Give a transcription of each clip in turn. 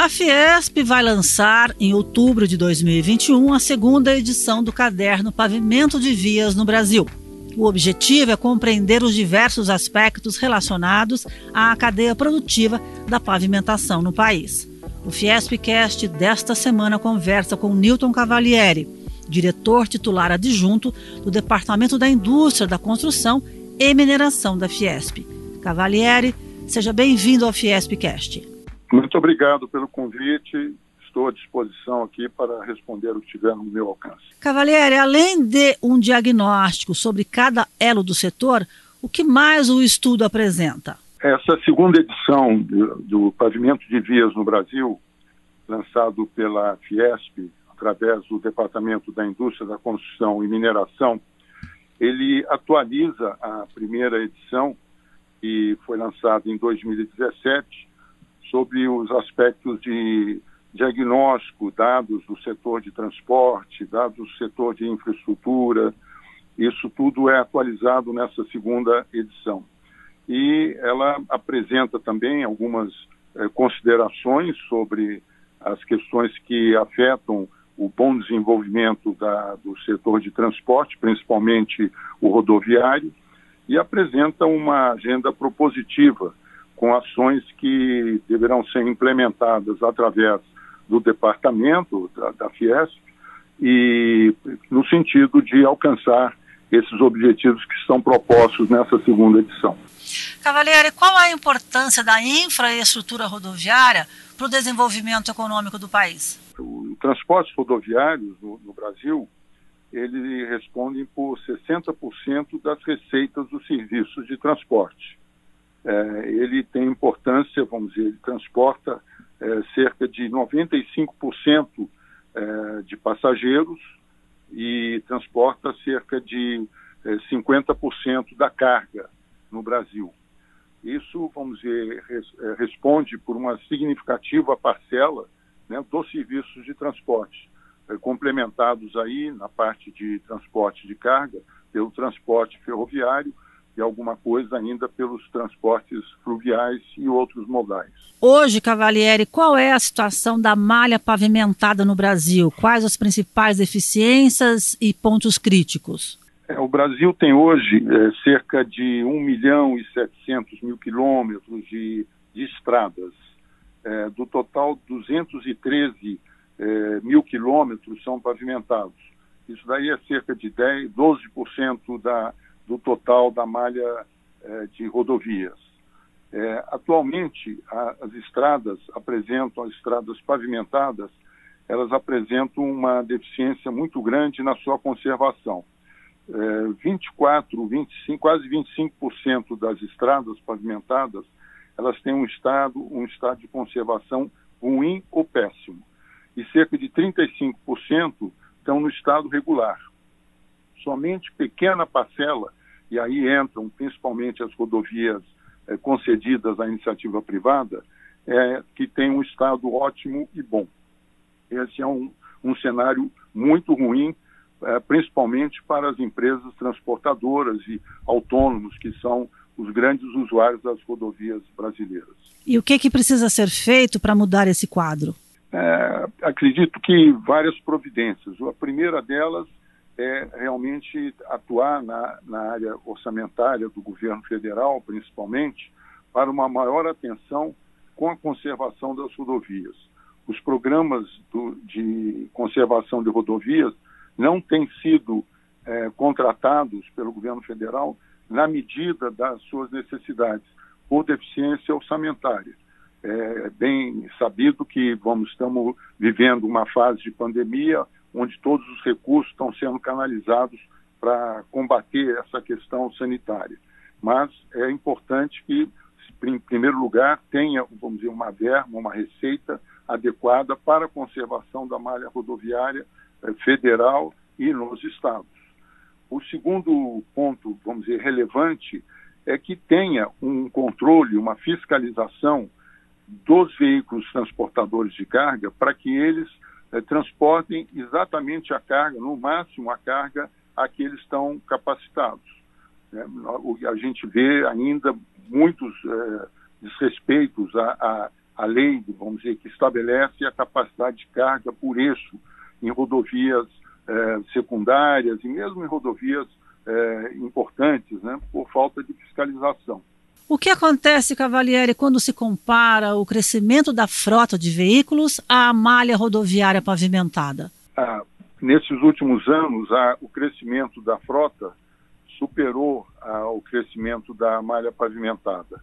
A Fiesp vai lançar, em outubro de 2021, a segunda edição do caderno Pavimento de Vias no Brasil. O objetivo é compreender os diversos aspectos relacionados à cadeia produtiva da pavimentação no país. O Fiespcast desta semana conversa com Newton Cavalieri, diretor titular adjunto do Departamento da Indústria da Construção e Mineração da Fiesp. Cavalieri, seja bem-vindo ao Fiespcast. Muito obrigado pelo convite. Estou à disposição aqui para responder o que tiver no meu alcance. Cavalieri, além de um diagnóstico sobre cada elo do setor, o que mais o estudo apresenta? Essa segunda edição do, do Pavimento de Vias no Brasil, lançado pela Fiesp, através do Departamento da Indústria da Construção e Mineração, ele atualiza a primeira edição, que foi lançada em 2017, sobre os aspectos de diagnóstico, dados do setor de transporte, dados do setor de infraestrutura. Isso tudo é atualizado nessa segunda edição. E ela apresenta também algumas eh, considerações sobre as questões que afetam o bom desenvolvimento da, do setor de transporte, principalmente o rodoviário, e apresenta uma agenda propositiva com ações que deverão ser implementadas através do departamento da, da Fiesp e no sentido de alcançar esses objetivos que estão propostos nessa segunda edição. Cavalieri, qual a importância da infraestrutura rodoviária para o desenvolvimento econômico do país? O transportes rodoviários no, no Brasil, ele respondem por 60% das receitas dos serviços de transporte é, ele tem importância, vamos dizer, ele transporta é, cerca de 95% é, de passageiros e transporta cerca de 50% é, da carga no Brasil. Isso, vamos dizer, res, é, responde por uma significativa parcela né, dos serviços de transporte, é, complementados aí na parte de transporte de carga pelo transporte ferroviário e alguma coisa ainda pelos transportes fluviais e outros modais. Hoje, Cavalieri, qual é a situação da malha pavimentada no Brasil? Quais as principais deficiências e pontos críticos? É, o Brasil tem hoje é, cerca de 1 milhão e 700 mil quilômetros de, de estradas. É, do total, 213 é, mil quilômetros são pavimentados. Isso daí é cerca de 10, 12% da, do total da malha eh, de rodovias. Eh, atualmente, a, as estradas apresentam, as estradas pavimentadas, elas apresentam uma deficiência muito grande na sua conservação. 24, 25, quase 25% das estradas pavimentadas, elas têm um estado, um estado de conservação ruim ou péssimo. E cerca de 35% estão no estado regular. Somente pequena parcela e aí entram principalmente as rodovias é, concedidas à iniciativa privada, é, que tem um estado ótimo e bom. Esse é um, um cenário muito ruim, é, principalmente para as empresas transportadoras e autônomos, que são os grandes usuários das rodovias brasileiras. E o que, que precisa ser feito para mudar esse quadro? É, acredito que várias providências. A primeira delas é realmente atuar na, na área orçamentária do governo federal, principalmente, para uma maior atenção com a conservação das rodovias. Os programas do, de conservação de rodovias não têm sido é, contratados pelo governo federal na medida das suas necessidades, por deficiência orçamentária. É bem sabido que vamos estamos vivendo uma fase de pandemia onde todos os recursos estão sendo canalizados para combater essa questão sanitária. Mas é importante que, em primeiro lugar, tenha, vamos dizer, uma verba, uma receita adequada para a conservação da malha rodoviária eh, federal e nos estados. O segundo ponto, vamos dizer, relevante é que tenha um controle, uma fiscalização dos veículos transportadores de carga para que eles é, transportem exatamente a carga, no máximo a carga a que eles estão capacitados. É, a gente vê ainda muitos é, desrespeitos à, à, a lei, vamos dizer, que estabelece a capacidade de carga por eixo em rodovias eh, secundárias e mesmo em rodovias eh, importantes, né, por falta de fiscalização. O que acontece, Cavalieri, quando se compara o crescimento da frota de veículos à malha rodoviária pavimentada? Ah, nesses últimos anos, o crescimento da frota superou ah, o crescimento da malha pavimentada.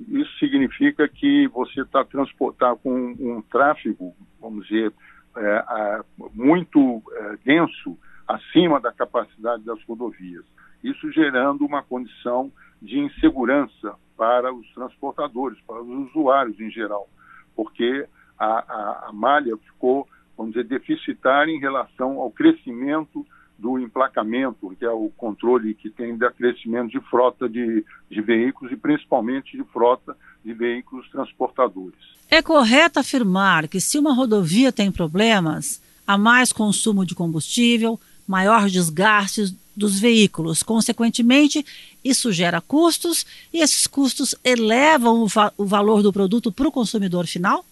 Isso significa que você está transportando com um tráfego, vamos dizer, é, muito é, denso acima da capacidade das rodovias. Isso gerando uma condição de insegurança para os transportadores, para os usuários em geral, porque a, a, a malha ficou, vamos dizer, deficitária em relação ao crescimento do emplacamento, que é o controle que tem do crescimento de frota de, de veículos e principalmente de frota de veículos transportadores. É correto afirmar que se uma rodovia tem problemas, há mais consumo de combustível, maior desgaste dos veículos. Consequentemente, isso gera custos e esses custos elevam o, va o valor do produto para o consumidor final?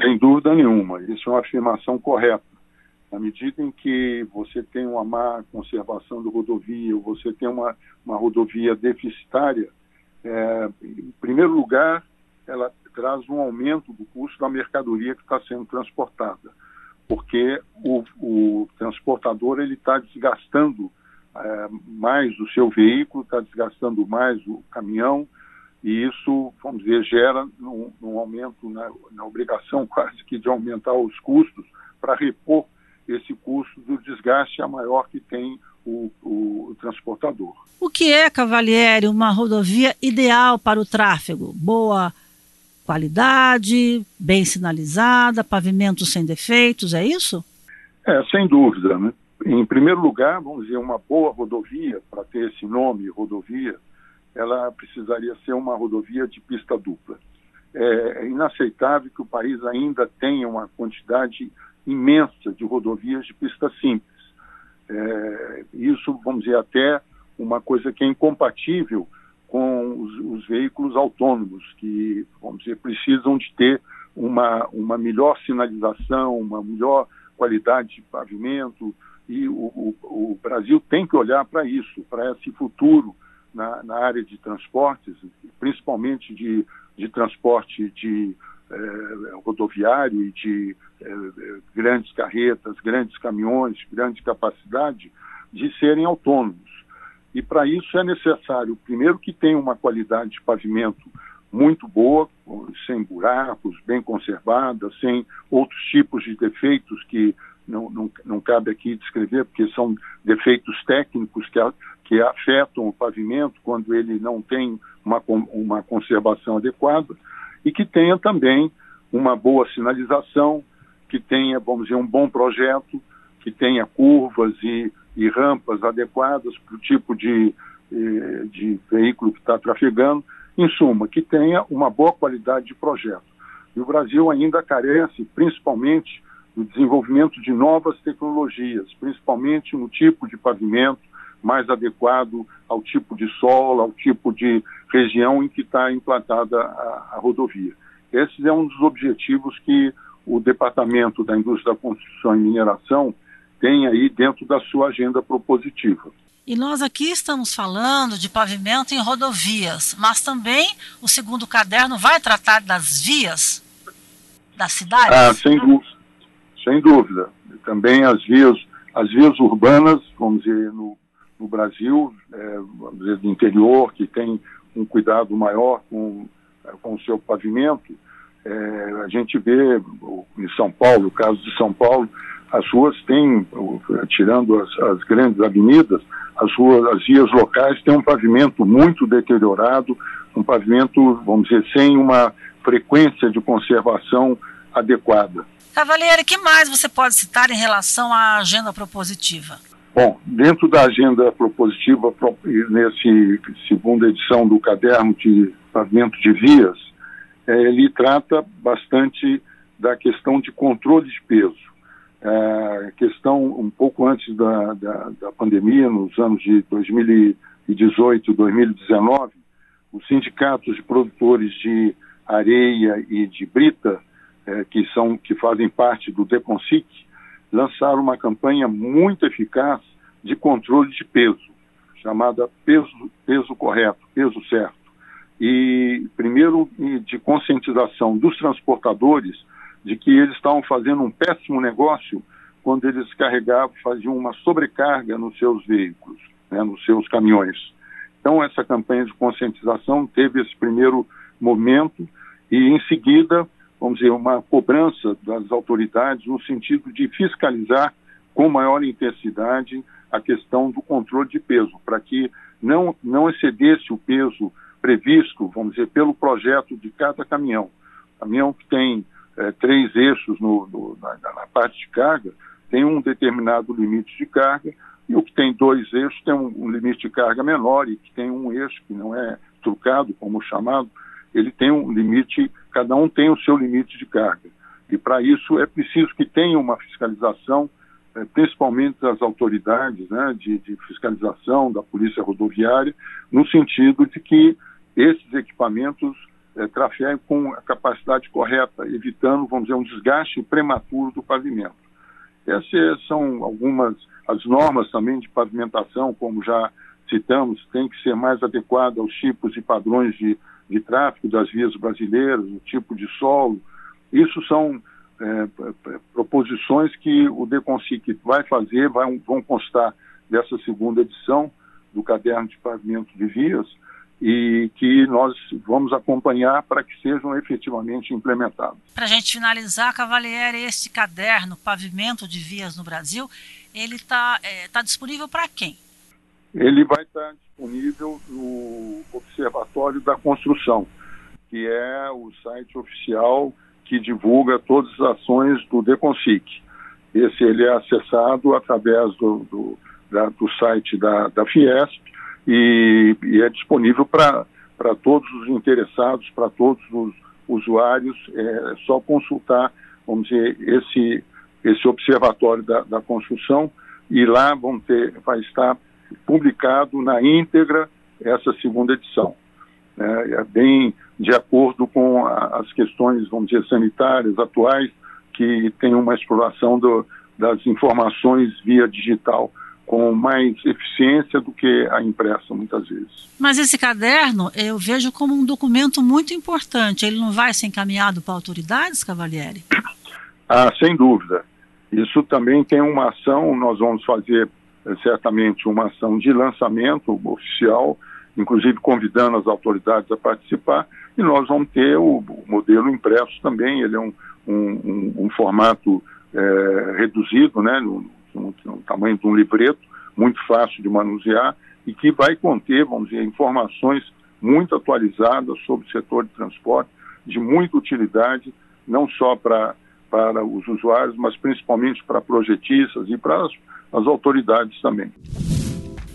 Sem dúvida nenhuma, isso é uma afirmação correta. Na medida em que você tem uma má conservação da rodovia, ou você tem uma, uma rodovia deficitária, é, em primeiro lugar, ela traz um aumento do custo da mercadoria que está sendo transportada, porque o, o transportador ele está desgastando é, mais o seu veículo, está desgastando mais o caminhão, e isso, vamos dizer, gera um, um aumento na, na, obrigação quase que de aumentar os custos para repor esse custo do desgaste a maior que tem o, o, o transportador. O que é, Cavalieri, uma rodovia ideal para o tráfego? Boa qualidade, bem sinalizada, pavimento sem defeitos, é isso? É, sem dúvida. Né? Em primeiro lugar, vamos dizer, uma boa rodovia, para ter esse nome, rodovia, ela precisaria ser uma rodovia de pista dupla. É, é inaceitável que o país ainda tenha uma quantidade imensa de rodovias de pista simples. É, isso, vamos dizer, até uma coisa que é incompatível com os, os, veículos autônomos, que, vamos dizer, precisam de ter uma, uma melhor sinalização, uma melhor qualidade de pavimento, e o, o, o Brasil tem que olhar para isso, para esse futuro na, na, área de transportes, principalmente de, de transporte de eh, rodoviário e de eh, grandes carretas, grandes caminhões, grande capacidade, de serem autônomos. E para isso é necessário, primeiro, que tenha uma qualidade de pavimento muito boa, sem buracos, bem conservada, sem outros tipos de defeitos que não, não, não cabe aqui descrever, porque são defeitos técnicos que, a, que afetam o pavimento quando ele não tem uma, uma conservação adequada, e que tenha também uma boa sinalização, que tenha, vamos dizer, um bom projeto, que tenha curvas e, e rampas adequadas para o tipo de, eh, de veículo que está trafegando, em suma, que tenha uma boa qualidade de projeto. E o Brasil ainda carece, principalmente, do desenvolvimento de novas tecnologias, principalmente no tipo de pavimento mais adequado ao tipo de solo, ao tipo de região em que está implantada a, a rodovia. Esse é um dos objetivos que o Departamento da Indústria da Construção e Mineração tem aí dentro da sua agenda propositiva. E nós aqui estamos falando de pavimento em rodovias, mas também o segundo caderno vai tratar das vias da cidade? Ah, sem dúvida. Sem dúvida. Também as vias, as vias urbanas, vamos dizer, no, no Brasil, é, vamos dizer, do interior, que tem um cuidado maior com, é, com o seu pavimento, é, a gente vê em São Paulo, o caso de São Paulo, as ruas têm, tirando as, as, grandes avenidas, as ruas, as vias locais têm um pavimento muito deteriorado, um pavimento, vamos dizer, sem uma frequência de conservação adequada. Cavaleiro, que mais você pode citar em relação à agenda propositiva? Bom, dentro da agenda propositiva, nesse segunda edição do caderno de pavimento de vias, é, ele trata bastante da questão de controle de peso. É, questão um pouco antes da, da, da, pandemia, nos anos de 2018 e 2019, os sindicatos de produtores de areia e de brita, é, que são que fazem parte do Deconsic, lançaram uma campanha muito eficaz de controle de peso, chamada peso, peso correto, peso certo. E primeiro de conscientização dos transportadores de que eles estavam fazendo um péssimo negócio quando eles carregavam, faziam uma sobrecarga nos seus veículos, né, nos seus caminhões. Então essa campanha de conscientização teve esse primeiro momento e em seguida vamos dizer, uma cobrança das autoridades no sentido de fiscalizar com maior intensidade a questão do controle de peso, para que não, não excedesse o peso previsto, vamos dizer, pelo projeto de cada caminhão. Caminhão que tem é, três eixos no, no, na, na, parte de carga tem um determinado limite de carga, e o que tem dois eixos tem um, um limite de carga menor, e que tem um eixo que não é trucado, como chamado, ele tem um limite, cada um tem o seu limite de carga. E para isso é preciso que tenha uma fiscalização, eh, principalmente das autoridades né, de, de, fiscalização, da Polícia Rodoviária, no sentido de que esses equipamentos eh, trafeguem com a capacidade correta, evitando, vamos dizer, um desgaste prematuro do pavimento. Essas são algumas, as normas também de pavimentação, como já citamos, tem que ser mais adequada aos tipos e padrões de de tráfego das vias brasileiras, o tipo de solo. Isso são é, proposições que o DECONSIC vai fazer, vai, vão constar dessa segunda edição do Caderno de Pavimento de Vias e que nós vamos acompanhar para que sejam efetivamente implementados. Para a gente finalizar, Cavalieri, este caderno Pavimento de Vias no Brasil, ele está é, tá disponível para quem? Ele vai estar disponível no Observatório da Construção, que é o site oficial que divulga todas as ações do Deconsic. Esse ele é acessado através do, do, da, do site da, da Fiesp e, e é disponível para todos os interessados, para todos os usuários. É só consultar, vamos dizer, esse, esse observatório da, da construção e lá vão ter, vai estar publicado na íntegra essa segunda edição. É, é bem de acordo com a, as questões, vamos dizer, sanitárias atuais, que tem uma exploração do, das informações via digital com mais eficiência do que a impressa, muitas vezes. Mas esse caderno eu vejo como um documento muito importante. Ele não vai ser encaminhado para autoridades, Cavalieri? Ah, sem dúvida. Isso também tem uma ação, nós vamos fazer certamente uma ação de lançamento oficial, inclusive convidando as autoridades a participar, e nós vamos ter o, o modelo impresso também, ele é um, um, um formato é, reduzido, né, no, no, no, tamanho de um livreto, muito fácil de manusear, e que vai conter, vamos dizer, informações muito atualizadas sobre o setor de transporte, de muita utilidade, não só para para os usuários, mas principalmente para projetistas e para as as autoridades também.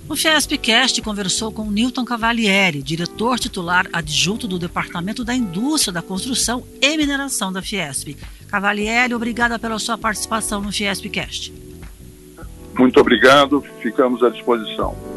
O Fiespcast conversou com Newton Cavalieri, diretor titular adjunto do Departamento da Indústria da Construção e Mineração da Fiesp. Cavalieri, obrigada pela sua participação no Fiespcast. Muito obrigado, ficamos à disposição.